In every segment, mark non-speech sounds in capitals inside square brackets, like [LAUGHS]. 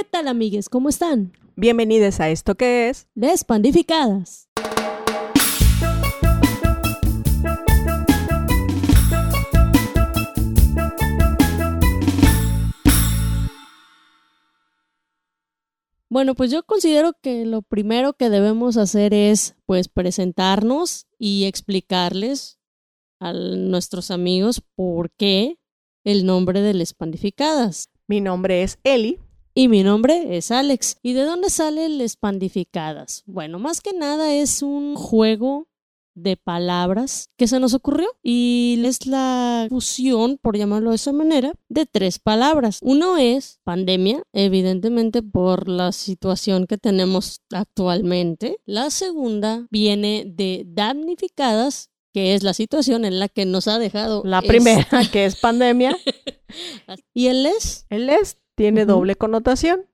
¿Qué tal, amigues? ¿Cómo están? Bienvenidos a esto que es Les Pandificadas. Bueno, pues yo considero que lo primero que debemos hacer es pues presentarnos y explicarles a nuestros amigos por qué el nombre de Les Pandificadas. Mi nombre es Eli. Y mi nombre es Alex. ¿Y de dónde salen Les Pandificadas? Bueno, más que nada es un juego de palabras que se nos ocurrió y es la fusión, por llamarlo de esa manera, de tres palabras. Uno es pandemia, evidentemente por la situación que tenemos actualmente. La segunda viene de damnificadas, que es la situación en la que nos ha dejado. La primera, que es pandemia. [LAUGHS] y el es. El es tiene doble connotación.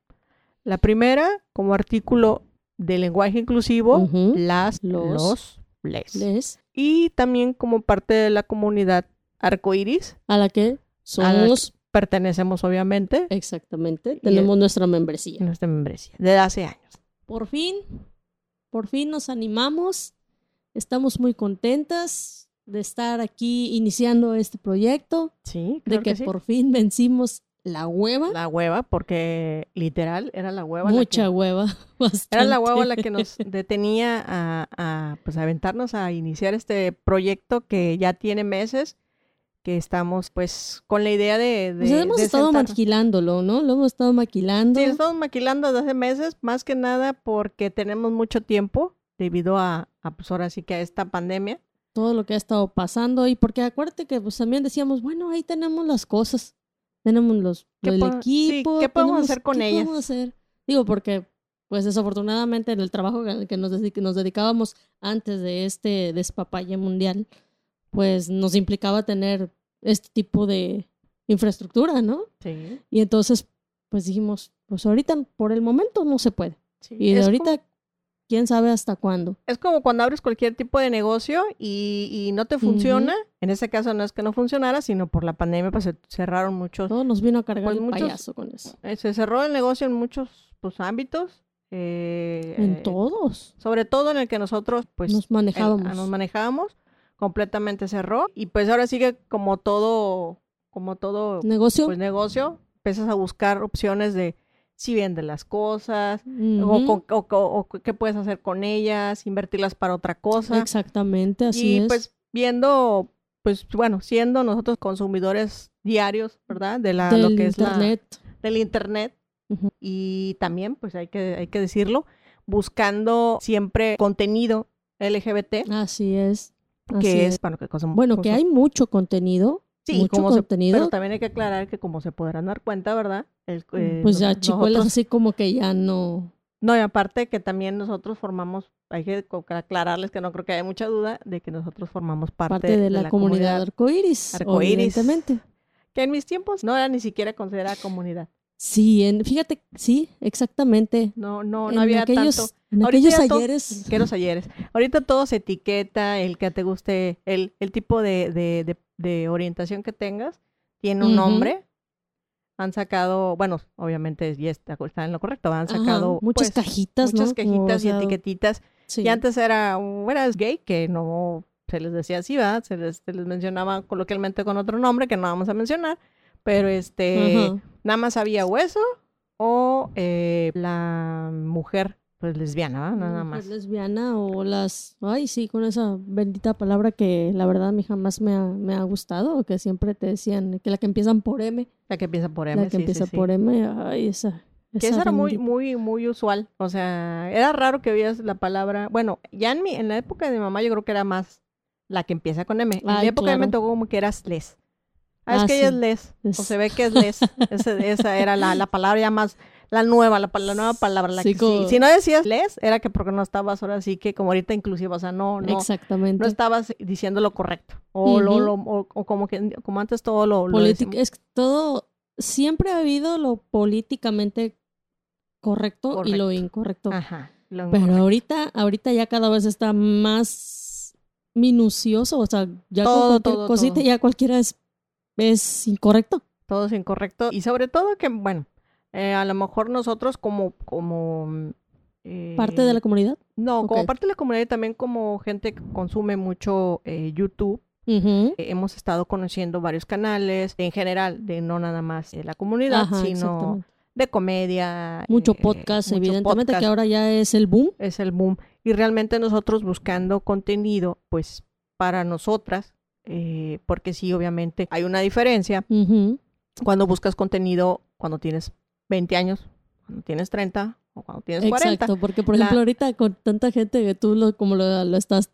La primera, como artículo de lenguaje inclusivo, las, los, les. Y también como parte de la comunidad arcoiris. A la que somos. pertenecemos, obviamente. Exactamente. Tenemos nuestra membresía. Nuestra membresía. Desde hace años. Por fin, por fin nos animamos. Estamos muy contentas de estar aquí iniciando este proyecto. Sí, de que, por fin vencimos la hueva. La hueva, porque literal era la hueva. Mucha hueva. [LAUGHS] Era la hueva la que nos detenía a, pues, aventarnos a iniciar este proyecto que ya tiene meses, que estamos pues con la idea de... pues hemos estado maquilándolo, ¿no? Lo hemos estado maquilando. Sí, lo estamos maquilando desde hace meses, más que nada porque tenemos mucho tiempo debido a, a pues ahora sí que a esta pandemia. Todo lo que ha estado pasando y porque acuérdate que pues también decíamos, bueno, ahí tenemos las cosas tenemos los, el equipo. ¿Qué podemos hacer con ¿qué ellas? Podemos hacer? Digo, porque pues desafortunadamente en el trabajo al que nos, nos dedicábamos antes de este despapalle mundial, pues nos implicaba tener este tipo de infraestructura, ¿no? Sí. Y entonces, pues dijimos, pues ahorita por el momento no se puede. Sí. Y de ahorita quién sabe hasta cuándo. Es como cuando abres cualquier tipo de negocio y, no te funciona. En ese caso no es que no funcionara, sino por la pandemia pues se cerraron muchos. Todo nos vino a cargar pues, el payaso con eso. Eh, se cerró el negocio en muchos pues, ámbitos. Eh, en todos. Sobre todo en el que nosotros pues nos manejábamos. nos manejábamos. Completamente cerró. Y pues ahora sigue como todo, como todo negocio. Pues negocio. Empiezas a buscar opciones de si vende las cosas, o, qué puedes hacer con ellas, invertirlas para otra cosa. Exactamente, así es. Y pues viendo, pues bueno, siendo nosotros consumidores diarios, ¿verdad? De la, lo que internet. es la, del internet. Y también, pues hay que, hay que decirlo, buscando siempre contenido LGBT. Así es. que es, bueno, que, bueno, que hay mucho contenido Sí, como contenido. pero también hay que aclarar que como se podrán dar cuenta, ¿verdad? El, eh, pues ya chicuelas así como que ya no... No, y aparte que también nosotros formamos, hay que aclararles que no creo que haya mucha duda de que nosotros formamos parte, de, la, comunidad, arcoíris, arcoíris, Que en mis tiempos no era ni siquiera considerada comunidad. Sí, en, fíjate, sí, exactamente. No, no, no había aquellos, tanto. En aquellos ayeres. Aquellos ayeres. Ahorita todo se etiqueta, el que te guste, el, el tipo de, de, de, orientación que tengas, tiene un nombre. Han sacado, bueno, obviamente ya está, en lo correcto, han sacado muchas pues, cajitas, muchas cajitas y etiquetitas. Y antes era, eras gay, que no se les decía así, ¿verdad? Se les, se les mencionaba coloquialmente con otro nombre que no vamos a mencionar pero este, nada más había hueso o eh, la mujer pues lesbiana, Nada más. lesbiana o las, ay sí, con esa bendita palabra que la verdad a mí jamás me ha, me ha gustado, que siempre te decían que la que empiezan por M. La que empieza por M, La que empieza por M, ay, esa. Que esa era muy, muy, muy usual. O sea, era raro que veías la palabra. Bueno, ya en mi, en la época de mi mamá, yo creo que era más la que empieza con M. En mi época me tocó como que eras les. Ah, es ah, que ella es les. O se ve que es les. [LAUGHS] esa era la, la, palabra ya más, la nueva, la, la nueva palabra. La que, Si no decías les, era que porque no estabas ahora sí que como ahorita inclusive, o sea, no, no. Exactamente. No estabas diciendo lo correcto. O, lo, lo, o, como que, como antes todo lo. lo es todo, siempre ha habido lo políticamente correcto, y lo incorrecto. Ajá. Pero ahorita, ahorita ya cada vez está más minucioso, o sea, ya todo, todo, cosita, ya cualquiera es es incorrecto. Todo es incorrecto. Y sobre todo que, bueno, Eh, a lo mejor nosotros como, como ¿Parte de la comunidad? No, como parte de la comunidad y también como gente que consume mucho YouTube. hemos estado conociendo varios canales en general, de no nada más de la comunidad, sino de comedia. Mucho podcast, evidentemente que ahora ya es el boom. Es el boom. Y realmente nosotros buscando contenido, pues para nosotras, eh, porque sí, obviamente hay una diferencia cuando buscas contenido cuando tienes 20 años, cuando tienes 30 o cuando tienes 40. Exacto, porque por ejemplo ahorita con tanta gente que tú lo, como lo, estás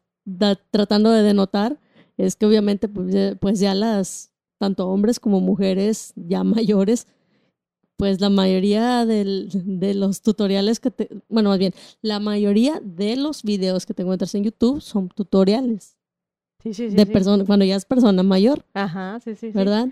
tratando de denotar, es que obviamente pues ya, pues ya las, tanto hombres como mujeres ya [LAUGHS] mayores, pues la mayoría de los tutoriales que te, bueno, más bien, la mayoría de los videos que te encuentras en YouTube son tutoriales. Sí, sí, sí. De persona, cuando ya es persona mayor. Ajá, sí, sí. ¿Verdad?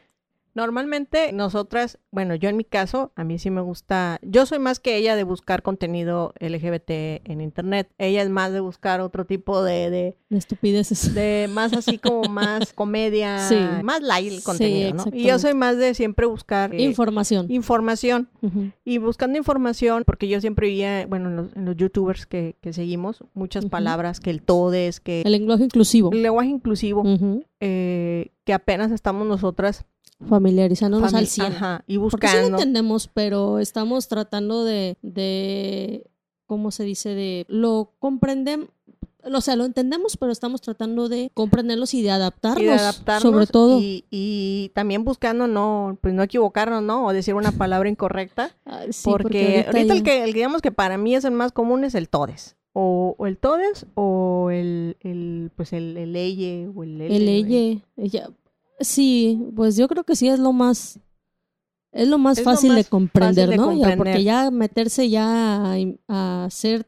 Normalmente nosotras, bueno, yo en mi caso, a mí sí me gusta, yo soy más que ella de buscar contenido LGBT en internet. Ella es más de buscar otro tipo de... De, de estupideces. De más así como más [LAUGHS] comedia, más light el contenido, ¿no? Y yo soy más de siempre buscar... Eh, información. Información. Y buscando información, porque yo siempre veía, bueno, en los, youtubers que, que, seguimos, muchas palabras, que el todes, que... El lenguaje inclusivo. El lenguaje inclusivo, eh, que apenas estamos nosotras familiarizándonos al 100. Ajá, y buscando. Porque sí lo entendemos, pero estamos tratando de, de, ¿cómo se dice? De, lo comprendemos, o sea, lo entendemos, pero estamos tratando de comprenderlos y de adaptarnos, y de adaptarnos sobre todo. Y, y, también buscando no, pues no equivocarnos, ¿no? O decir una palabra incorrecta. porque, ahorita, el, que, el digamos que para mí es el más común es el todes. O, el todes o el, el pues el, el leye o el, el, leye. Ella, Sí, pues yo creo que sí es lo más es lo más fácil de comprender, ¿no? porque ya meterse ya a, ser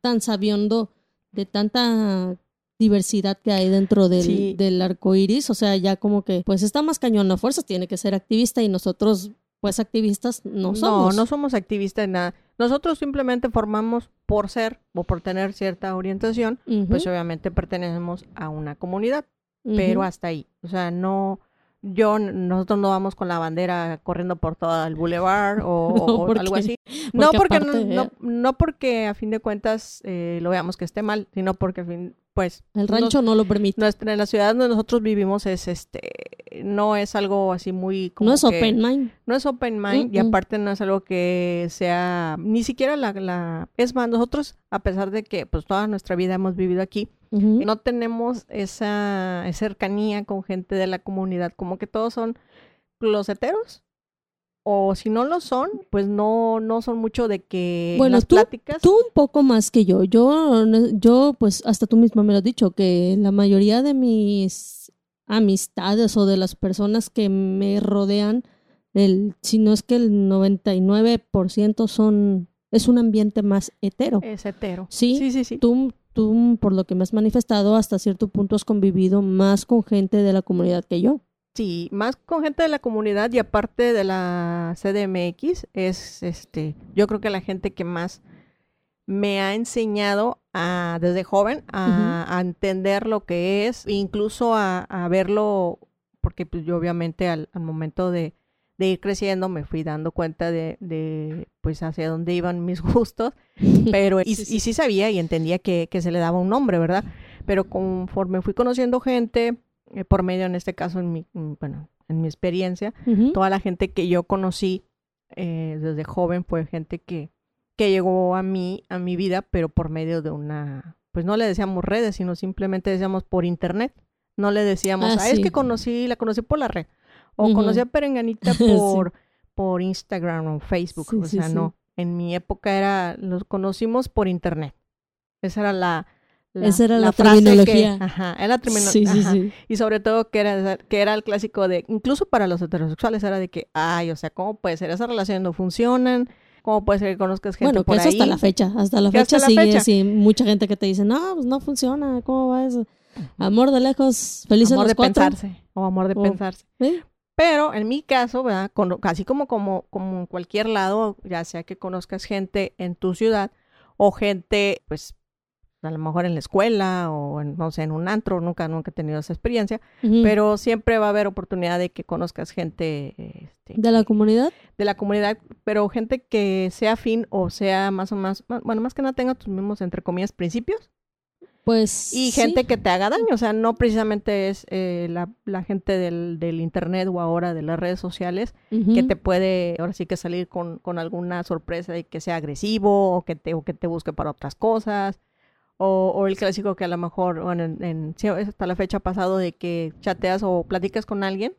tan sabiendo de tanta diversidad que hay dentro del, del arco iris, o sea, ya como que pues está más cañón a fuerzas, tiene que ser activista y nosotros pues activistas no somos. No, no somos activistas en nada. Nosotros simplemente formamos por ser o por tener cierta orientación, pues obviamente pertenecemos a una comunidad pero hasta ahí. O sea, no, yo, nosotros no vamos con la bandera corriendo por todo el boulevard [LAUGHS] o, algo así. [LAUGHS] no porque, no, no, porque a fin de cuentas eh, lo veamos que esté mal, sino porque a fin, pues... El rancho no lo permite. Nuestra, en la ciudad donde nosotros vivimos es este, no es algo así muy... Como no es open mind. No es open mind y aparte no es algo que sea, ni siquiera la, la... Es más, nosotros, a pesar de que pues toda nuestra vida hemos vivido aquí, no tenemos esa cercanía con gente de la comunidad, como que todos son closeteros o si no lo son, pues no, no son mucho de que bueno, las pláticas. Tú un poco más que yo. Yo, yo, pues hasta tú misma me lo has dicho, que la mayoría de mis amistades o de las personas que me rodean, el, si no es que el 99% son, es un ambiente más hetero. Es hetero. Sí, sí, sí. sí. Tú, tú, por lo que me has manifestado, hasta cierto punto has convivido más con gente de la comunidad que yo. Sí, más con gente de la comunidad y aparte de la CDMX, es este, yo creo que la gente que más me ha enseñado a, desde joven a, entender lo que es, incluso a, verlo, porque pues yo obviamente al, momento de, ir creciendo me fui dando cuenta de, de, pues hacia dónde iban mis [LAUGHS] gustos, [LAUGHS] pero y, sí. sabía y entendía que, que se le daba un nombre, ¿verdad? Pero conforme fui conociendo gente, eh, por medio, en este caso, en mi, bueno, en mi experiencia, toda la gente que yo conocí eh, desde joven fue gente que, que llegó a mí, a mi vida, pero por medio de una, pues no le decíamos redes, sino simplemente decíamos por internet. No le decíamos, ah, es que conocí, la conocí por la red. O conocí a Perenganita [LAUGHS] por, por Instagram o Facebook. o sea, no. En mi época era, los conocimos por internet. Esa era la, esa era la, terminología. ajá, era la terminología. Sí, sí, sí. Y sobre todo que era, que era el clásico de, incluso para los heterosexuales, era de que, ay, o sea, ¿cómo puede ser? Esas relaciones no funcionan. ¿Cómo puede ser que conozcas gente bueno, por eso hasta la fecha. Hasta la fecha sigue así. Mucha gente que te dice, no, pues no funciona. ¿Cómo va eso? Amor de lejos, feliz amor de pensarse. O amor de pensarse. Pero en mi caso, ¿verdad? así como, como, como en cualquier lado, ya sea que conozcas gente en tu ciudad o gente, pues, a lo mejor en la escuela o en, no sé, en un antro, nunca, nunca he tenido esa experiencia, pero siempre va a haber oportunidad de que conozcas gente... Este, ¿De la comunidad? De la comunidad, pero gente que sea afín o sea más o más, bueno, más que nada tenga tus mismos, entre comillas, principios. Pues. Y gente que te haga daño, o sea, no precisamente es eh, la, gente del, del, internet o ahora de las redes sociales que te puede, ahora sí que salir con, con alguna sorpresa de que sea agresivo o que te, o que te busque para otras cosas o, el clásico que a lo mejor, bueno, en, hasta la fecha pasado de que chateas o platicas con alguien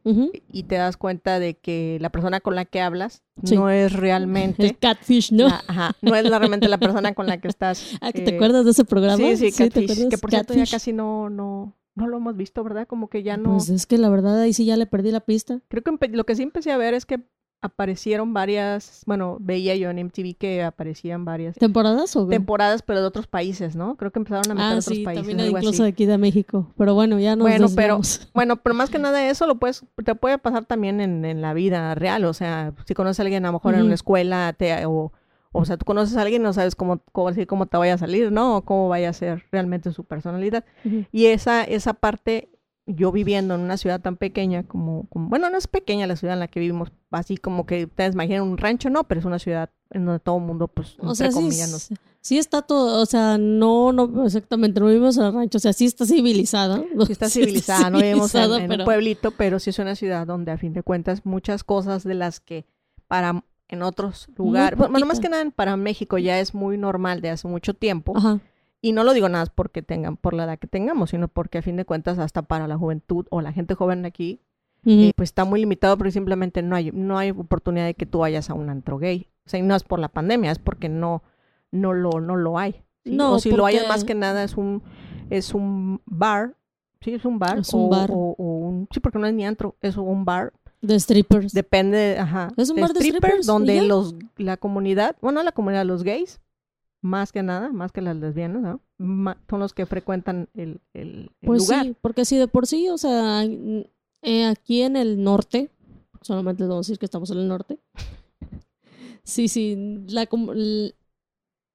y te das cuenta de que la persona con la que hablas no es realmente... [LAUGHS] El catfish, ¿no? ajá, no es realmente la persona con la que estás... [LAUGHS] Ah, ¿te eh, acuerdas de ese programa? Sí, sí, catfish, que por cierto ya casi no, no, no lo hemos visto, ¿verdad? Como que ya no... Pues es que la verdad ahí sí ya le perdí la pista. Creo que lo que sí empecé a ver es que aparecieron varias, bueno, veía yo en MTV que aparecían varias temporadas o temporadas, pero de otros países, ¿no? Creo que empezaron a meter ah, otros sí, países, también incluso de aquí de México, pero bueno, ya no. Bueno, pero [LAUGHS] bueno, pero más que nada eso lo puedes te puede pasar también en, en la vida real, o sea, si conoces a alguien a lo mejor en una escuela te, o o sea, tú conoces a alguien y no sabes cómo, cómo, cómo te vaya a salir, ¿no? O cómo vaya a ser realmente su personalidad. Y esa, esa parte yo viviendo en una ciudad tan pequeña como, bueno, no es pequeña la ciudad en la que vivimos, así como que ustedes imaginan un rancho, no, pero es una ciudad en donde todo el mundo, pues, o sea, sí, sí, está todo, o sea, no, no, exactamente, no vivimos en el rancho, o sea, sí está civilizada. Sí está [LAUGHS] civilizada, no vivimos en, un pueblito, pero sí es una ciudad donde a fin de cuentas muchas cosas de las que para en otros lugares, bueno, más que nada para México ya es muy normal de hace mucho tiempo. Ajá y no lo digo nada porque tengan, por la edad que tengamos, sino porque a fin de cuentas hasta para la juventud o la gente joven aquí, eh, pues está muy limitado porque simplemente no hay, no hay oportunidad de que tú vayas a un antro gay. O sea, y no es por la pandemia, es porque no, no lo, no lo hay. No, o si lo hay más que nada es un, es un bar, sí, es un bar. Es un bar. O, un, sí, porque no es ni antro, es un bar. De strippers. Depende, ajá. Es un bar de strippers. donde los, la comunidad, bueno, la comunidad, los gays, más que nada, más que las lesbianas, ¿no? son los que frecuentan el, el, pues lugar. sí, porque si de por sí, o sea, eh, aquí en el norte, solamente les vamos a decir que estamos en el norte. [LAUGHS] sí, sí, la,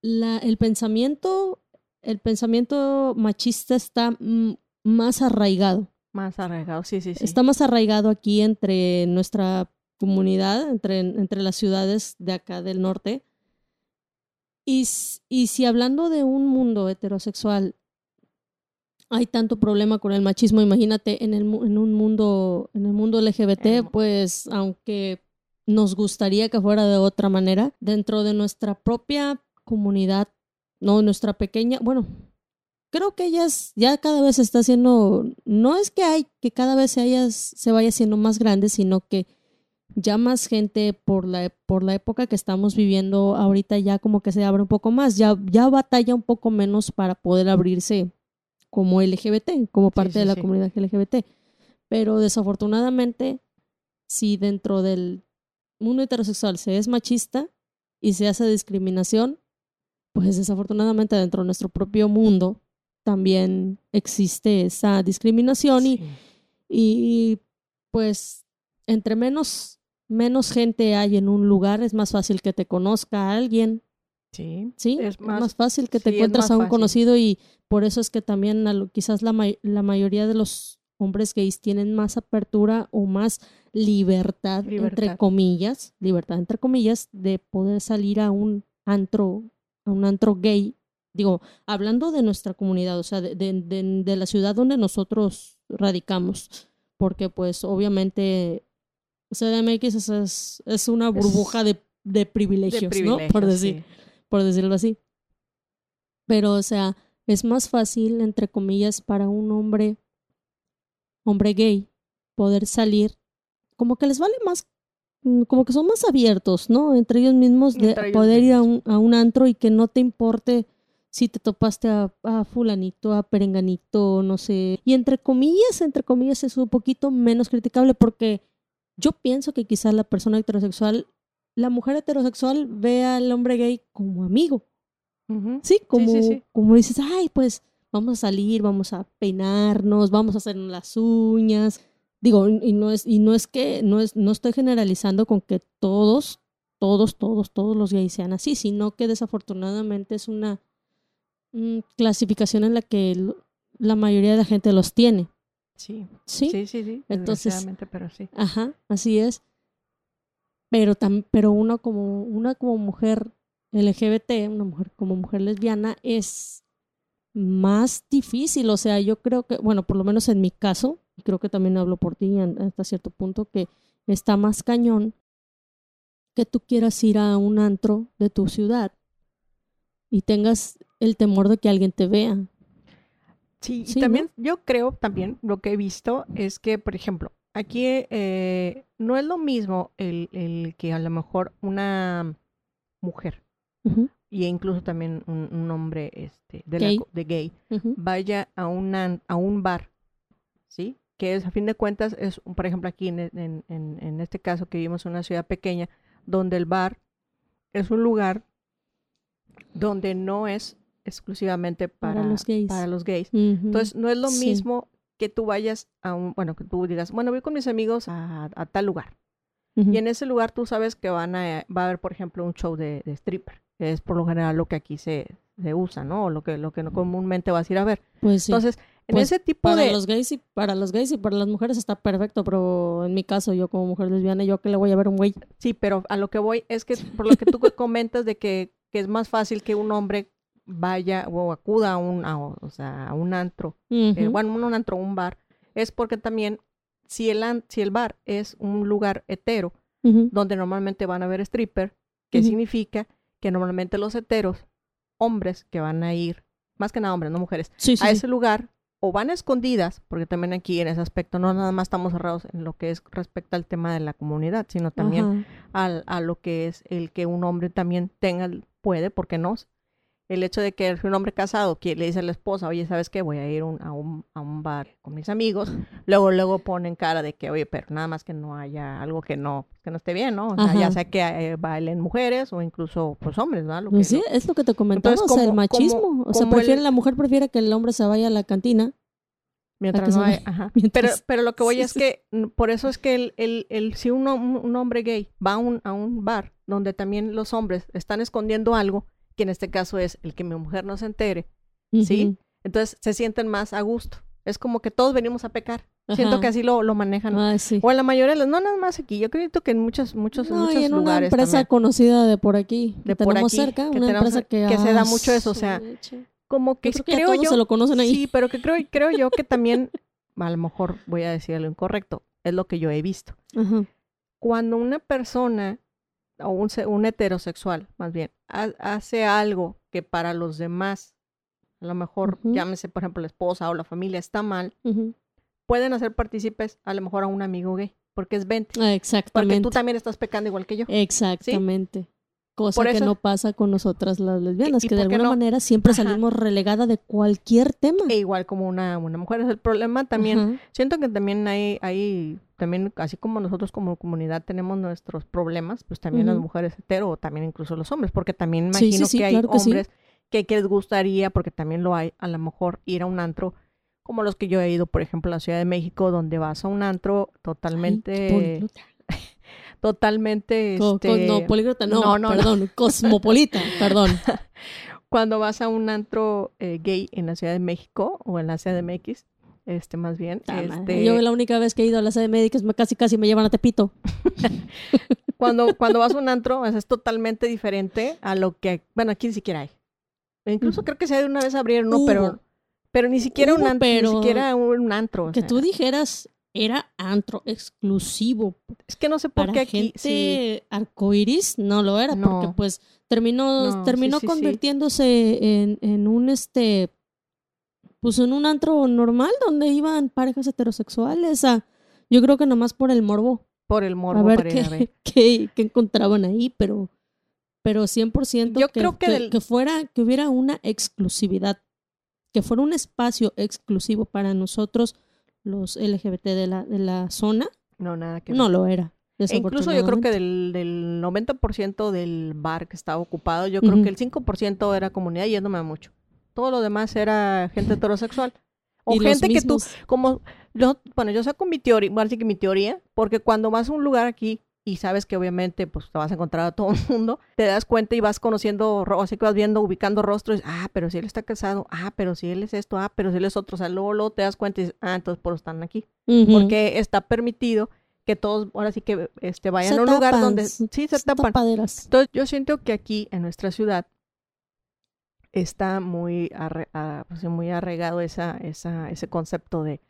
la, el pensamiento, el pensamiento machista está más arraigado. Más arraigado, sí, sí, sí. Está más arraigado aquí entre nuestra comunidad, entre, entre las ciudades de acá del norte y, si hablando de un mundo heterosexual hay tanto problema con el machismo, imagínate en, el, en un mundo, en el mundo LGBT, pues aunque nos gustaría que fuera de otra manera, dentro de nuestra propia comunidad, no nuestra pequeña, bueno, creo que ya, ya cada vez se está haciendo, no es que hay que cada vez se, haya, se vaya haciendo más grande, sino que ya más gente por la, por la época que estamos viviendo ahorita ya como que se abre un poco más, ya, ya batalla un poco menos para poder abrirse como LGBT, como parte de la comunidad LGBT. Pero desafortunadamente, si dentro del mundo heterosexual se es machista y se hace discriminación, pues desafortunadamente dentro de nuestro propio mundo también existe esa discriminación y, y pues entre menos menos gente hay en un lugar, es más fácil que te conozca alguien. Sí. Sí, es más, fácil que te encuentres a un conocido y por eso es que también quizás la, la mayoría de los hombres gays tienen más apertura o más libertad, entre comillas, libertad entre comillas, de poder salir a un antro, a un antro gay. Digo, hablando de nuestra comunidad, o sea, de, de, de la ciudad donde nosotros radicamos, porque pues obviamente CDMX es, es una burbuja de, de, privilegios, ¿no? Por, decir, por decirlo así. Pero, o sea, es más fácil, entre comillas, para un hombre, hombre gay, poder salir, como que les vale más, mm, como que son más abiertos, ¿no? Entre ellos mismos, de poder ir a un, a un antro y que no te importe si te topaste a, a, fulanito, a perenganito, no sé. Y entre comillas, entre comillas es un poquito menos criticable porque yo pienso que quizás la persona heterosexual, la mujer heterosexual ve al hombre gay como amigo. Sí, como, como dices, ay, pues vamos a salir, vamos a peinarnos, vamos a hacernos las uñas. Digo, y no es, y no es que, no es, no estoy generalizando con que todos, todos, todos, todos los gays sean así, sino que desafortunadamente es una, mm, clasificación en la que la mayoría de la gente los tiene. Sí. Sí, sí, sí. Entonces, pero sí. Ajá, así es. Pero, tam, pero uno como, una como mujer LGBT, una mujer como mujer lesbiana, es más difícil. O sea, yo creo que, bueno, por lo menos en mi caso, y creo que también hablo por ti hasta cierto punto, que está más cañón que tú quieras ir a un antro de tu ciudad y tengas el temor de que alguien te vea. Sí, y también yo creo, también lo que he visto es que, por ejemplo, aquí eh, no es lo mismo el, que a lo mejor una mujer y incluso también un, hombre este, de gay, de gay vaya a, una, a un bar, ¿sí? Que es, a fin de cuentas, es, por ejemplo, aquí en, en, en este caso que vivimos en una ciudad pequeña, donde el bar es un lugar donde no es exclusivamente para, los gays. Para los gays. Entonces, no es lo mismo que tú vayas a un, bueno, que tú digas, bueno, voy con mis amigos a, tal lugar. Y en ese lugar tú sabes que van a, va a haber, por ejemplo, un show de, stripper, que es por lo general lo que aquí se, se usa, ¿no? O lo que, lo que no comúnmente vas a ir a ver. Pues Entonces, en pues, ese tipo para de... Los gays y, para los gays y para las mujeres está perfecto, pero en mi caso, yo como mujer lesbiana, ¿yo que le voy a ver un güey? Sí, pero a lo que voy es que por lo que tú [LAUGHS] comentas de que, que, es más fácil que un hombre vaya o acuda a un, o sea, a un antro, eh, bueno, un antro, un bar, es porque también si el, si el bar es un lugar hetero, donde normalmente van a ver stripper, ¿qué significa? Que normalmente los heteros, hombres que van a ir, más que nada hombres, no mujeres, a ese lugar o van escondidas, porque también aquí en ese aspecto no nada más estamos cerrados en lo que es respecto al tema de la comunidad, sino también al, a lo que es el que un hombre también tenga, puede, porque no, el hecho de que un hombre casado que le dice a la esposa, oye, ¿sabes qué? Voy a ir a, un, a, un, bar con mis amigos, luego luego ponen cara de que, oye, pero nada más que no haya algo que no, que no esté bien, ¿no? O sea, ya sea que eh, bailen mujeres o incluso pues hombres, ¿no? Lo pues sí, es lo que te comentaba, o sea, el machismo. o sea, prefiere, la mujer prefiere que el hombre se vaya a la cantina. Mientras no hay, ajá. [LAUGHS] Pero, pero lo que voy es que, por eso es que el, el, el si un, un, hombre gay va a un, a un bar donde también los hombres están escondiendo algo, que en este caso es el que mi mujer no se entere, ¿sí? Entonces se sienten más a gusto. Es como que todos venimos a pecar. Siento que así lo, lo manejan. O en la mayoría de las, no nada más aquí. Yo creo que en muchos, muchos, muchos en Una empresa conocida de por aquí, de por tenemos cerca, una empresa que, que se da mucho eso. O sea, como que creo, yo. Se lo conocen ahí. Sí, pero que creo, creo yo que también, a lo mejor voy a decir lo incorrecto, es lo que yo he visto. Cuando una persona o un, un heterosexual, más bien, hace algo que para los demás, a lo mejor llámese, por ejemplo, la esposa o la familia, está mal, pueden hacer partícipes a lo mejor a un amigo gay, porque es 20. exactamente. Porque tú también estás pecando igual que yo. Exactamente. Cosa que no pasa con nosotras las lesbianas, que de alguna manera siempre salimos relegada de cualquier tema. E igual como una, una mujer. Es el problema también. Siento que también hay, hay, también, así como nosotros como comunidad tenemos nuestros problemas, pues también las mujeres hetero o también incluso los hombres, porque también imagino que hay hombres que, que les gustaría, porque también lo hay, a lo mejor ir a un antro como los que yo he ido, por ejemplo, a la Ciudad de México, donde vas a un antro totalmente [LAUGHS] totalmente... este... no, políglota no, no, perdón, [LAUGHS] cosmopolita, perdón. Cuando vas a un antro eh, gay en la Ciudad de México o en la CDMX, este más bien. este... Yo la única vez que he ido a la CDMX casi casi me llevan a Tepito. [LAUGHS] cuando, cuando vas a un antro es, totalmente diferente a lo que, bueno, aquí ni siquiera hay. Incluso creo que se de una vez abrieron uno, pero pero ni siquiera un antro, ni siquiera un antro. Que tú dijeras, era antro exclusivo. Es que no sé por qué aquí gente arcoiris no lo era, porque pues terminó, terminó convirtiéndose en, en, un este pues en un antro normal donde iban parejas heterosexuales a yo creo que nomás por el morbo. Por el morbo, a ver, qué, qué, encontraban ahí, pero pero 100% yo que, creo que, que fuera que hubiera una exclusividad, que fuera un espacio exclusivo para nosotros los LGBT de la, de la zona. No, nada que No lo era. E incluso yo creo que del, del 90% del bar que estaba ocupado, yo creo que el 5% era comunidad yéndome mucho. Todo lo demás era gente heterosexual. O gente que tú, como, yo, bueno, yo saco mi teoría, que mi teoría, porque cuando vas a un lugar aquí y sabes que obviamente pues te vas a encontrar a todo el [LAUGHS] mundo, te das cuenta y vas conociendo, así que vas viendo, ubicando rostros, ah, pero si él está casado, ah, pero si él es esto, ah, pero si él es otro, o sea, luego, te das cuenta y dices, ah, entonces por están aquí, porque está permitido que todos ahora sí que este, vayan a un lugar donde sí se, tapan. Entonces yo siento que aquí en nuestra ciudad está muy, pues, muy arraigado esa, esa, ese concepto de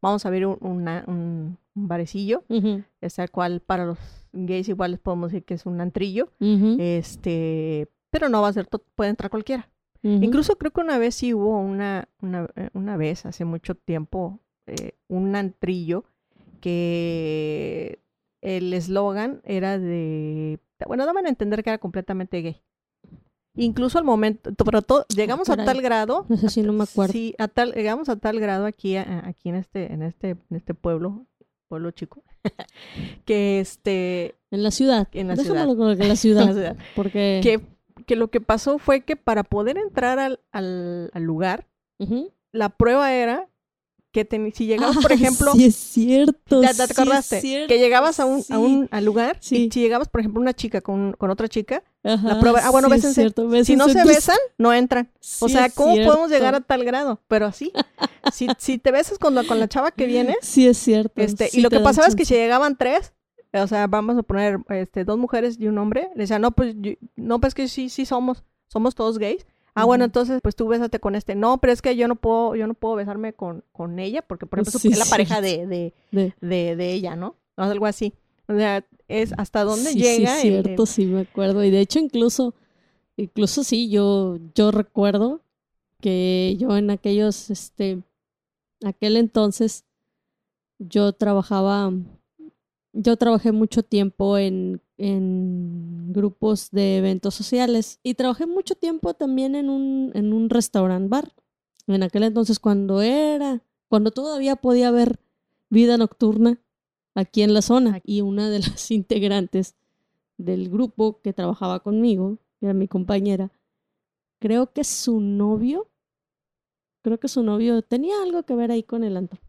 vamos a ver un, un, barecillo, es el cual para los gays igual les podemos decir que es un antrillo, este, pero no va a ser, puede entrar cualquiera. Incluso creo que una vez sí hubo una, una, eh, una vez, hace mucho tiempo, eh, un antrillo que el eslogan era de, bueno, daban a entender que era completamente gay. Incluso al momento, pero todo, llegamos a tal grado. No sé si no me acuerdo. Sí, a tal, llegamos a tal grado aquí, aquí en este, en este, en este pueblo, pueblo chico, [LAUGHS] que este. En la ciudad. En la ciudad. [LAUGHS] en la ciudad. Porque. Que, que, lo que pasó fue que para poder entrar al, al, lugar, la prueba era que si llegabas, por ejemplo... Sí, es cierto. ¿Te, acordaste? que llegabas a un, a un al lugar y si llegabas, por ejemplo, una chica con, con otra chica, la prueba... Ah, bueno, bésense. si no se besan, no entran. o sea, ¿cómo podemos llegar a tal grado? Pero así, si, si te besas con la, con la chava que viene... [LAUGHS] Sí, es cierto. Este, y lo que pasaba es que si llegaban tres, o sea, vamos a poner este, dos mujeres y un hombre, le decían, no, pues, no, pues que sí, sí somos, somos todos gays. Ah, bueno, entonces pues tú bésate con este. No, pero es que yo no puedo, yo no puedo besarme con, con ella, porque por ejemplo es la pareja de, de, de, de, ella, ¿no? O algo así. O sea, es hasta dónde llega. Sí, es cierto, sí me acuerdo. Y de hecho, incluso, incluso sí, yo, yo recuerdo que yo en aquellos, este, aquel entonces, yo trabajaba, yo trabajé mucho tiempo en en grupos de eventos sociales. Y trabajé mucho tiempo también en un, en un restaurant bar. En aquel entonces cuando era, cuando todavía podía haber vida nocturna aquí en la zona. Y una de las [LAUGHS] integrantes del grupo que trabajaba conmigo, que era mi compañera, creo que su novio, creo que su novio tenía algo que ver ahí con el antro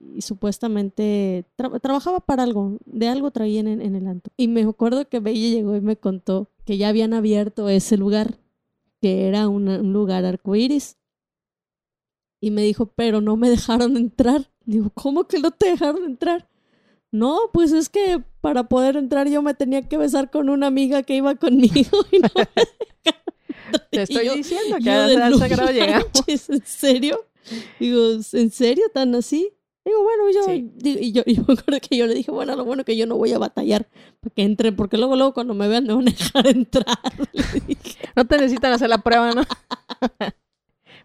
y supuestamente trabajaba para algo, de algo traían en, el antro. Y me acuerdo que Bella llegó y me contó que ya habían abierto ese lugar, que era un lugar arcoíris. Y me dijo, pero no me dejaron entrar. Digo, ¿cómo que no te dejaron entrar? No, pues es que para poder entrar yo me tenía que besar con una amiga que iba conmigo y no Te estoy diciendo que a sagrado llegamos. ¿En serio? Digo, ¿en serio tan así? Digo, bueno, yo, y yo, [LAUGHS] y me acuerdo que yo le dije, bueno, lo bueno que yo no voy a batallar para que entre, porque luego, luego cuando me vean me van a dejar [LAUGHS] entrar. [LAUGHS] No te necesitan hacer la prueba, ¿no?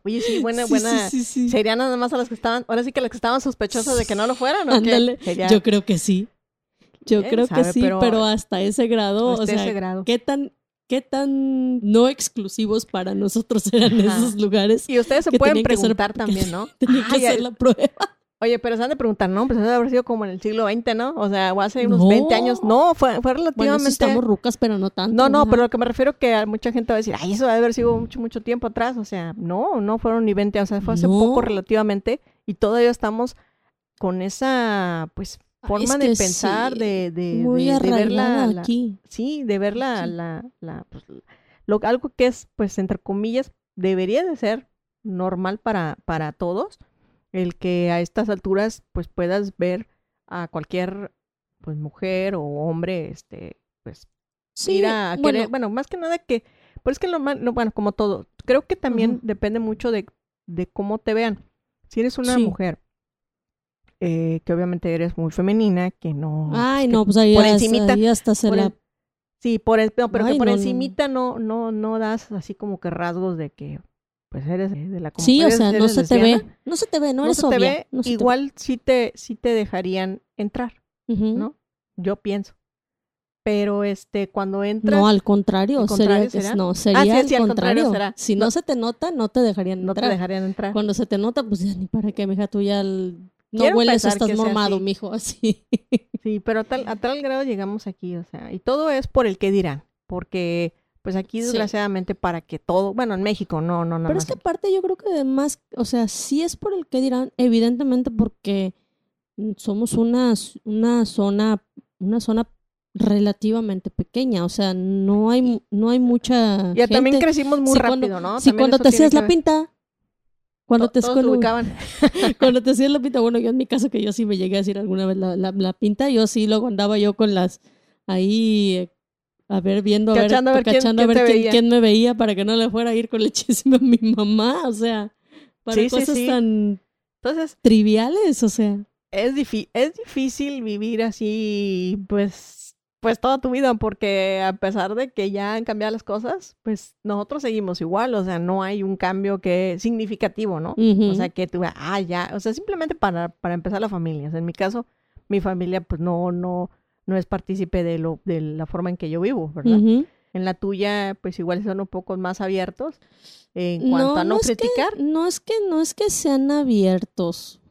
Oye, sí, buena, buena. Serían nada más a las que estaban, ahora sí que las que estaban sospechosas de que no lo fueran, ¿o Ándale. Yo creo que sí. Yo creo que sí, pero, hasta ese grado, o sea, ese grado. ¿qué tan qué tan no exclusivos para nosotros eran esos lugares. Y ustedes se pueden preguntar también, ¿no? Tenían que hacer la prueba. Oye, pero se han de preguntar, ¿no? Pues debe haber sido como en el siglo XX, ¿no? O sea, o hace unos 20 años. No, fue, fue relativamente... Bueno, estamos rucas, pero no tanto. No, no, pero lo que me refiero que mucha gente va a decir, ay, eso debe haber sido mucho, mucho tiempo atrás. O sea, no, no fueron ni 20, o sea, fue hace poco relativamente y todavía estamos con esa, pues, forma de pensar, de, de, de, ver la, aquí. Sí, de ver la, la, la pues, lo, algo que es, pues, entre comillas, debería de ser normal para, para todos el que a estas alturas pues puedas ver a cualquier pues mujer o hombre este pues sí, ir a querer, bueno, más que nada que pero es que lo, no, bueno como todo creo que también depende mucho de, de, cómo te vean. Si eres una mujer eh, que obviamente eres muy femenina que no ay no pues ahí, por encimita, hasta se la... sí por no, pero que por encimita no no no das así como que rasgos de que pues eres de la Sí, o sea, no se te ve, no se te ve, no, eres se Te ve, igual sí te sí te dejarían entrar, ¿no? Yo pienso. Pero este cuando entras No, al contrario, sería, no, ah, sería al contrario. Si no. se te nota, no te dejarían entrar. No te dejarían entrar. Cuando se te nota, pues ya ni para qué, mija, tú ya no hueles, estás normado, mijo, [LAUGHS] así. Sí, pero a tal, a tal grado llegamos aquí, o sea, y todo es por el que dirán, porque pues aquí desgraciadamente para que todo, bueno, en México no, no, no. Pero es que aparte yo creo que además, o sea, sí es por el que dirán, evidentemente porque somos una, una zona, una zona relativamente pequeña, o sea, no hay, no hay mucha. Ya también crecimos muy rápido, ¿no? Sí, cuando te hacías la pinta, cuando te ubicaban. [LAUGHS] cuando te hacías la pinta, bueno, yo en mi caso que yo sí me llegué a decir alguna vez la, la, pinta, yo sí luego andaba yo con las ahí a ver, viendo, a ver, a ver, quién, a ver quién, me veía para que no le fuera a ir con el chisme a [LAUGHS] mi mamá, o sea, para cosas tan Entonces, triviales, o sea. Es, es difícil vivir así, pues pues toda tu vida, porque a pesar de que ya han cambiado las cosas, pues nosotros seguimos igual, o sea, no hay un cambio que significativo, ¿no? O sea, que tú, ah, ya, o sea, simplemente para, para empezar la familia. O sea, en mi caso, mi familia, pues no, no, no es partícipe de lo, de la forma en que yo vivo, ¿verdad? En la tuya, pues igual son un poco más abiertos en cuanto a no, criticar. no es que, no es que sean abiertos,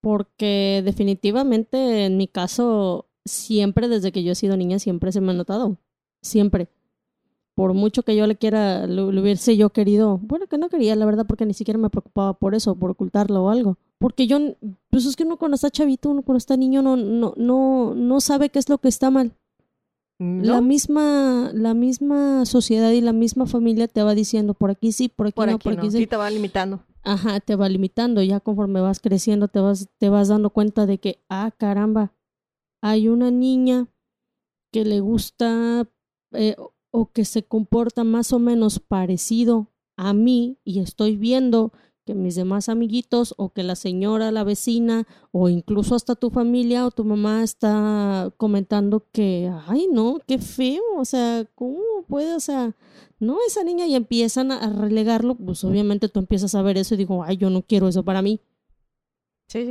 porque definitivamente en mi caso siempre desde que yo he sido niña, siempre se me ha notado. Siempre. Por mucho que yo le quiera, lo, hubiese yo querido, bueno, que no quería, la verdad, porque ni siquiera me preocupaba por eso, por ocultarlo o algo. Porque yo, pues es que uno cuando está chavito, uno cuando está niño, no, no, no, no sabe qué es lo que está mal. La misma, la misma sociedad y la misma familia te va diciendo por aquí sí, por aquí, no, por aquí sí. Sí, te va limitando. Ajá, te va limitando. Ya conforme vas creciendo, te vas, te vas dando cuenta de que, ah, caramba, hay una niña que le gusta eh, o que se comporta más o menos parecido a mí y estoy viendo que mis demás amiguitos o que la señora, la vecina o incluso hasta tu familia o tu mamá está comentando que, ay, no, qué feo, o sea, ¿cómo puede, o sea, no, esa niña y empiezan a relegarlo, pues obviamente tú empiezas a ver eso y digo, ay, yo no quiero eso para mí.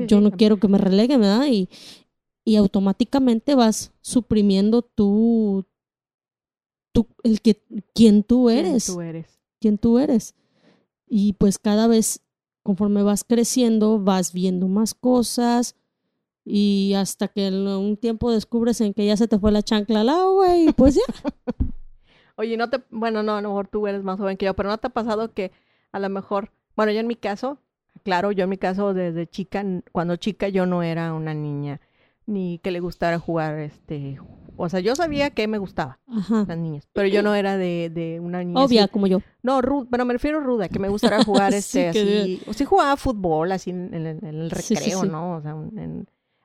yo no quiero que me releguen, ¿verdad? Y, y automáticamente vas suprimiendo tú, tú el que, quien tú eres. Quien tú eres. Quien tú eres. Y pues cada vez, conforme vas creciendo, vas viendo más cosas y hasta que en un tiempo descubres en que ya se te fue la chancla al agua y pues ya. [LAUGHS] Oye, no te, bueno, no, a lo mejor tú eres más joven que yo, pero ¿no te ha pasado que a lo mejor, bueno, yo en mi caso, claro, yo en mi caso desde chica, cuando chica yo no era una niña ni que le gustara jugar este o sea, yo sabía que me gustaba las niñas, pero yo no era de, de una niña obvia como yo. No, ruda, pero me refiero a ruda, que me gustara jugar [LAUGHS] este así, o sí jugaba fútbol así en, el recreo, ¿no? O sea,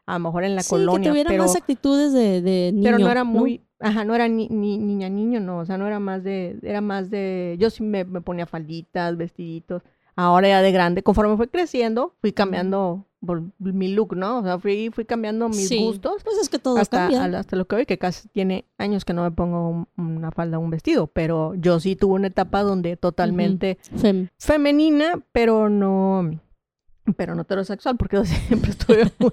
a lo mejor en la colonia, que tuviera pero más actitudes de, de niño, pero no era muy Ajá, no era ni, niña niño, no, o sea, no era más de, era más de, yo sí me, me ponía falditas, vestiditos, ahora ya de grande, conforme fui creciendo, fui cambiando por mi look, ¿no? O sea, fui, fui cambiando mis gustos. Pues es que todo hasta, cambia. Hasta lo que hoy, que casi tiene años que no me pongo una falda o un vestido, pero yo sí tuve una etapa donde totalmente femenina, pero no pero no heterosexual porque yo [LAUGHS] siempre estuve muy,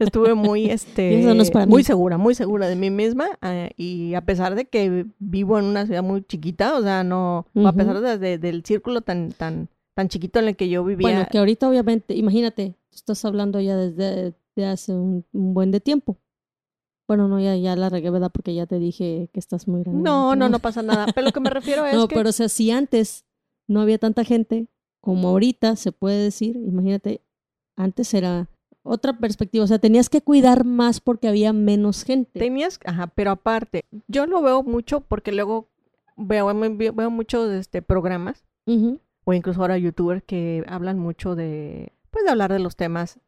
estuve muy [LAUGHS] este muy segura muy segura de mí misma eh, y a pesar de que vivo en una ciudad muy chiquita o sea no a pesar de, del círculo tan tan tan chiquito en el que yo vivía. Bueno, que ahorita obviamente, imagínate, estás hablando ya desde hace un, buen de tiempo. Bueno, no, ya, ya la regué, ¿verdad? Porque ya te dije que estás muy grande. No, no, no pasa nada. Pero lo que me refiero [LAUGHS] es no, que... pero o sea, si antes no había tanta gente como ahorita, se puede decir, imagínate, antes era otra perspectiva, o sea, tenías que cuidar más porque había menos gente. Tenías, ajá, pero aparte, yo lo veo mucho porque luego veo, veo muchos este, programas o incluso ahora youtubers que hablan mucho de, pues de hablar de los temas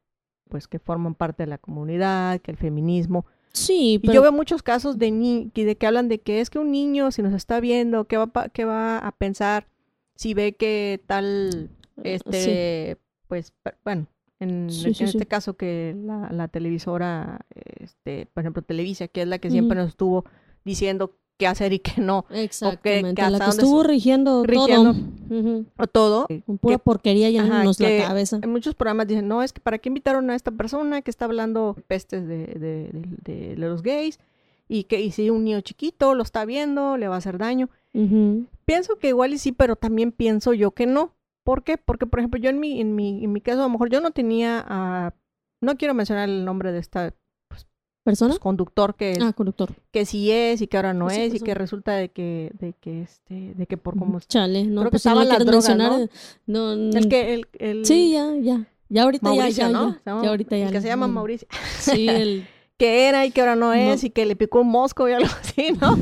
pues que forman parte de la comunidad, que el feminismo. Sí, pero... Y yo veo muchos casos de, ni de que hablan de que es que un niño, si nos está viendo, ¿qué va, qué va a pensar si ve que tal, este, pues, bueno, en, este caso que la, la, televisora, este, por ejemplo, Televisa, que es la que siempre nos estuvo diciendo qué hacer y qué no. Exactamente, la que estuvo rigiendo, todo. O todo. Pura porquería ya nos la cabeza. En muchos programas dicen, no, es que para qué invitaron a esta persona que está hablando pestes de, de, los gays y que y si un niño chiquito lo está viendo, le va a hacer daño. Pienso que igual y sí, pero también pienso yo que no. ¿Por qué? Porque, por ejemplo, yo en mi, en mi, en mi caso, a lo mejor yo no tenía, a no quiero mencionar el nombre de esta persona pues, conductor que ah, conductor que sí es y que ahora no es y que resulta de que de que este de que por cómo chale no creo pues que estaban las drogas ¿no? ¿no? el que el, el, sí ya ya ya ahorita Mauricio, ya, ¿no? ya, ya, ahorita ya el que se llama Mauricio sí el [LAUGHS] qué era y qué hora no es y que le picó un mosco y algo [LAUGHS] así, ¿no?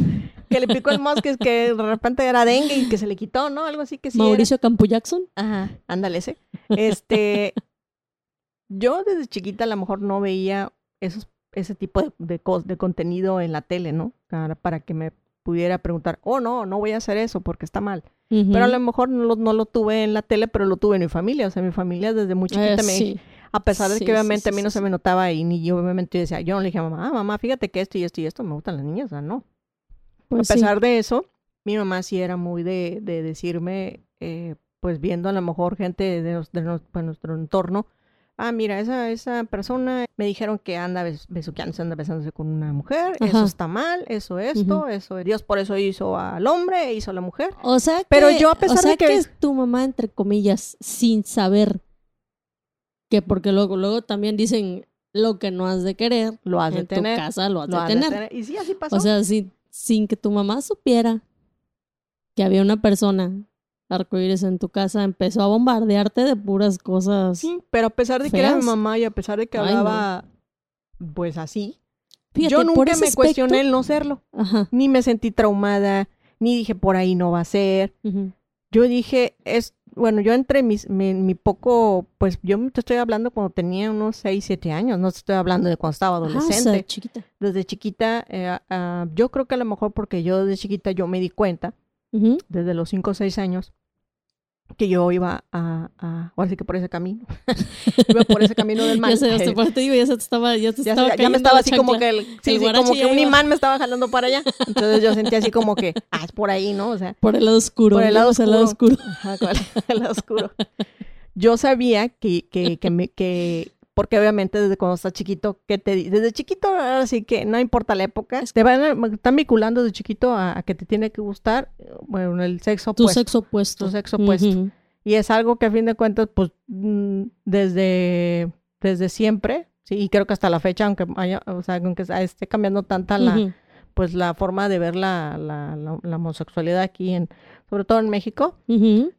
que le picó el mosco y que de repente era dengue y que se le quitó, ¿no? Algo así que sí. Mauricio Campo Jackson. Ajá, ándale ese. Este, [LAUGHS] yo desde chiquita a lo mejor no veía esos, ese tipo de, de, de contenido en la tele, ¿no? Para, para, que me pudiera preguntar, oh, no, no voy a hacer eso porque está mal. Pero a lo mejor no lo, no lo, tuve en la tele, pero lo tuve en mi familia. O sea, mi familia desde muy chiquita eh, me... A pesar de que obviamente a mí no se me notaba y ni yo obviamente yo decía, yo no le dije a mamá, ah, mamá, fíjate que esto y esto y esto me gustan las niñas, o sea, no. Pues a pesar de eso, mi mamá sí era muy de, de decirme, eh, pues viendo a lo mejor gente de, de, pues, nuestro entorno, ah, mira, esa, esa persona me dijeron que anda besuqueándose, anda besándose con una mujer, eso está mal, eso esto, eso, Dios por eso hizo al hombre, hizo a la mujer. O sea, que, pero yo a pesar de que... que es tu mamá, entre comillas, sin saber que porque luego, luego también dicen lo que no has de querer, lo has de tener. tu casa lo has, de, tener. Y sí, así pasó. O sea, sin que tu mamá supiera que había una persona arcoíris en tu casa, empezó a bombardearte de puras cosas. Sí, pero a pesar de que era mi mamá y a pesar de que hablaba pues así, yo nunca me cuestioné el no serlo. Ni me sentí traumada, ni dije por ahí no va a ser. Yo dije, es, bueno, yo entre mis, mi, poco, pues yo te estoy hablando cuando tenía unos 6, 7 años, no te estoy hablando de cuando estaba adolescente. Ah, chiquita. Desde chiquita, eh, uh, yo creo que a lo mejor porque yo desde chiquita yo me di cuenta, desde los 5 o 6 años, que yo iba a, a, ahora sí que por ese camino, [LAUGHS] iba por ese camino del mal. ya hasta te digo, ya se te estaba, ya te ya, estaba ya me estaba así como que, el, sí, sí, como que un imán me estaba jalando para allá. Entonces yo sentía así como que, ah, es por ahí, ¿no? O sea. Por el lado oscuro. Por el lado oscuro. El lado oscuro. Ajá, [LAUGHS] el lado oscuro. Yo sabía que, que, que, me, que porque obviamente desde cuando estás chiquito, que te desde chiquito, así que no importa la época, te van están vinculando desde chiquito a, que te tiene que gustar, bueno, el sexo opuesto. Tu sexo opuesto. Tu sexo opuesto. Y es algo que a fin de cuentas, pues, mm, desde, desde siempre, sí, y creo que hasta la fecha, aunque haya, o sea, aunque esté cambiando tanta la, pues la forma de ver la, la, la homosexualidad aquí en, sobre todo en México.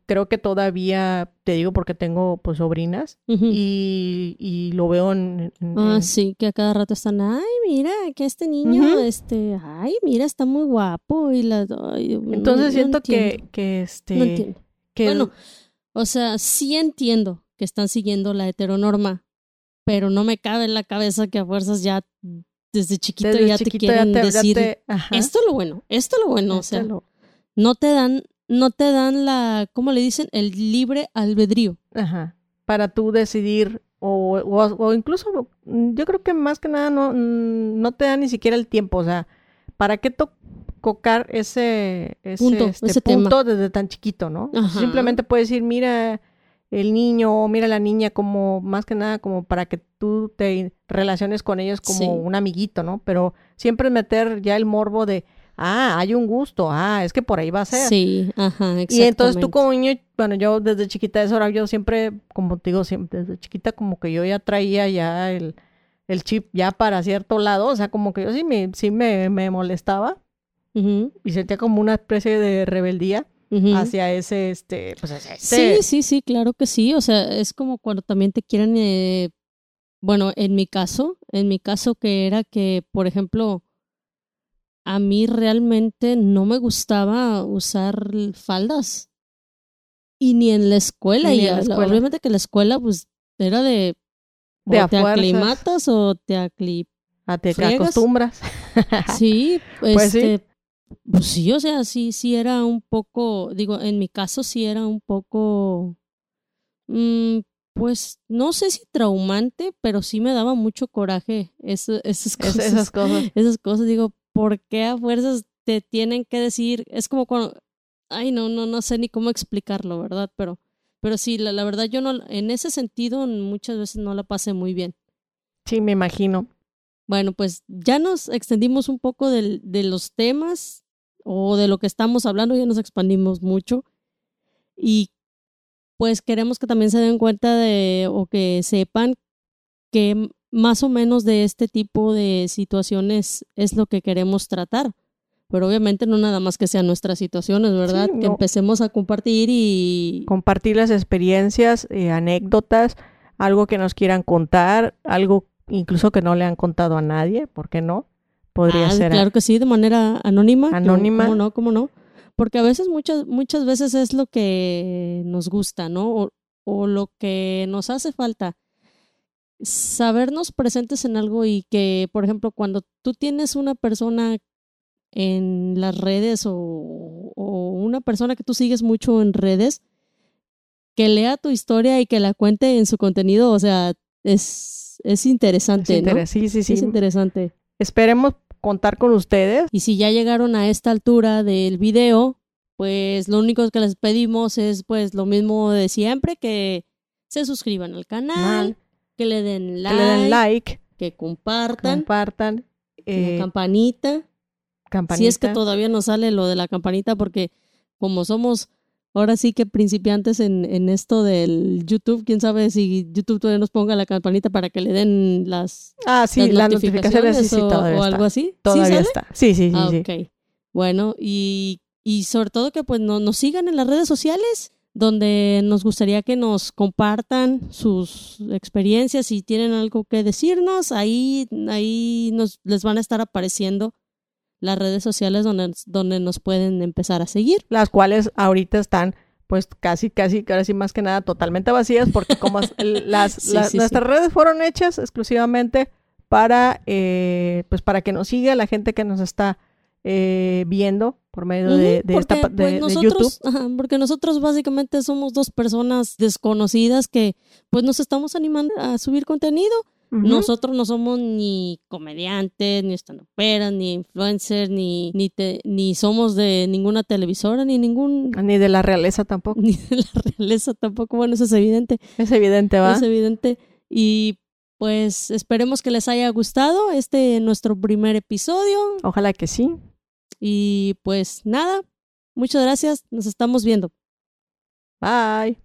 Creo que todavía, te digo porque tengo pues sobrinas y, y, lo veo en, Ah, sí, que a cada rato están, ay, mira, que este niño, este, ay, mira, está muy guapo y la... Entonces siento que, que este... No entiendo. Que bueno, o sea, sí entiendo que están siguiendo la heteronorma, pero no me cabe en la cabeza que a fuerzas ya desde chiquito ya te quieren decir esto es lo bueno, esto es lo bueno, o sea, no te dan no te dan la, ¿cómo le dicen? El libre albedrío. Ajá. Para tú decidir o, o, incluso mm, yo creo que más que nada no, mm, no te dan ni siquiera el tiempo. O sea, ¿para qué tocar ese, ese punto, este punto desde tan chiquito, no? Simplemente puedes decir, mira el niño o mira la niña como más que nada como para que tú te relaciones con ellos como un amiguito, ¿no? Pero siempre meter ya el morbo de ah, hay un gusto, ah, es que por ahí va a ser. Sí, ajá, exactamente. Y entonces tú como niño, bueno, yo desde chiquita, eso ahora yo siempre, como te digo, siempre, desde chiquita como que yo ya traía ya el, el chip ya para cierto lado, o sea, como que yo sí me, sí me, me molestaba y sentía como una especie de rebeldía. Hacia ese, este, pues hacia este... Sí, sí, sí, claro que sí. O sea, es como cuando también te quieren, eh, bueno, en mi caso, en mi caso que era que, por ejemplo, a mí realmente no me gustaba usar faldas. Y ni en la escuela. y obviamente que la escuela pues era de... De o te aclimatas o te acli... A te acostumbras. sí, [LAUGHS] pues este, sí. Pues sí, o sea, sí, sí era un poco, digo, en mi caso sí era un poco, mm, pues no sé si traumante, pero sí me daba mucho coraje esas cosas. esas cosas. Esas cosas, digo, ¿por qué a fuerzas te tienen que decir? Es como cuando, ay, no, no, no sé ni cómo explicarlo, ¿verdad? Pero, pero sí, la, la verdad yo no, en ese sentido muchas veces no la pasé muy bien. Sí, me imagino. Bueno, pues ya nos extendimos un poco de, de los temas o de lo que estamos hablando, ya nos expandimos mucho. Y pues queremos que también se den cuenta de o que sepan que más o menos de este tipo de situaciones es lo que queremos tratar. Pero obviamente no nada más que sean nuestras situaciones, ¿verdad? Que empecemos a compartir y... Compartir las experiencias, eh, anécdotas, algo que nos quieran contar, algo incluso que no le han contado a nadie, ¿por qué no? Podría Ah, ser. Claro que sí, de manera anónima. ¿Cómo- Anónima. ¿Cómo no? ¿Cómo no? Porque a veces, muchas, muchas veces es lo que nos gusta, ¿no? O, o lo que nos hace falta. Sabernos presentes en algo y que, por ejemplo, cuando tú tienes una persona en las redes o, o una persona que tú sigues mucho en redes, que lea tu historia y que la cuente en su contenido, o sea, es, es Es interesante, ¿no? interes- Sí, sí, sí. Es interesante. Esperemos contar con ustedes. Y si ya llegaron a esta altura del video, pues lo único que les pedimos es pues lo mismo de siempre, que se suscriban al canal, que le den like, que le den like, que compartan, compartan. la Eh, campanita. campanita. Si es que todavía no sale lo de la campanita, porque como somos ahora sí que principiantes en, en esto del YouTube, quién sabe si YouTube todavía nos ponga la campanita para que le den las, Ah, sí, las las notificaciones sí, sí, o, todavía o algo así. ¿Sí Todavía sale? está. Sí, sí, sí. Ah, sí. ok. Bueno, y, y sobre todo que pues no- nos sigan en las redes sociales, donde nos gustaría que nos compartan sus experiencias, si tienen algo que decirnos, ahí, ahí nos, les van a estar apareciendo las redes sociales donde, donde nos pueden empezar a seguir. Las cuales ahorita están pues casi, casi, ahora sí más que nada totalmente vacías porque como [LAUGHS] las, Sí, las- sí, nuestras redes fueron hechas exclusivamente para eh, pues para que nos siga la gente que nos está eh, viendo por medio de, de esta porque, de, pues, de YouTube. ajá, porque nosotros básicamente somos dos personas desconocidas que pues nos estamos animando a subir contenido. Nosotros no somos ni comediantes, ni estandoperas, ni influencers, ni, ni, te- ni somos de ninguna televisora, ni ningún... Ni de la realeza tampoco. [LAUGHS] Ni de la realeza tampoco. Bueno, eso es evidente. Es evidente, ¿va? Es evidente. Y pues esperemos que les haya gustado este nuestro primer episodio. Ojalá que sí. Y pues nada, muchas gracias. Nos estamos viendo. Bye.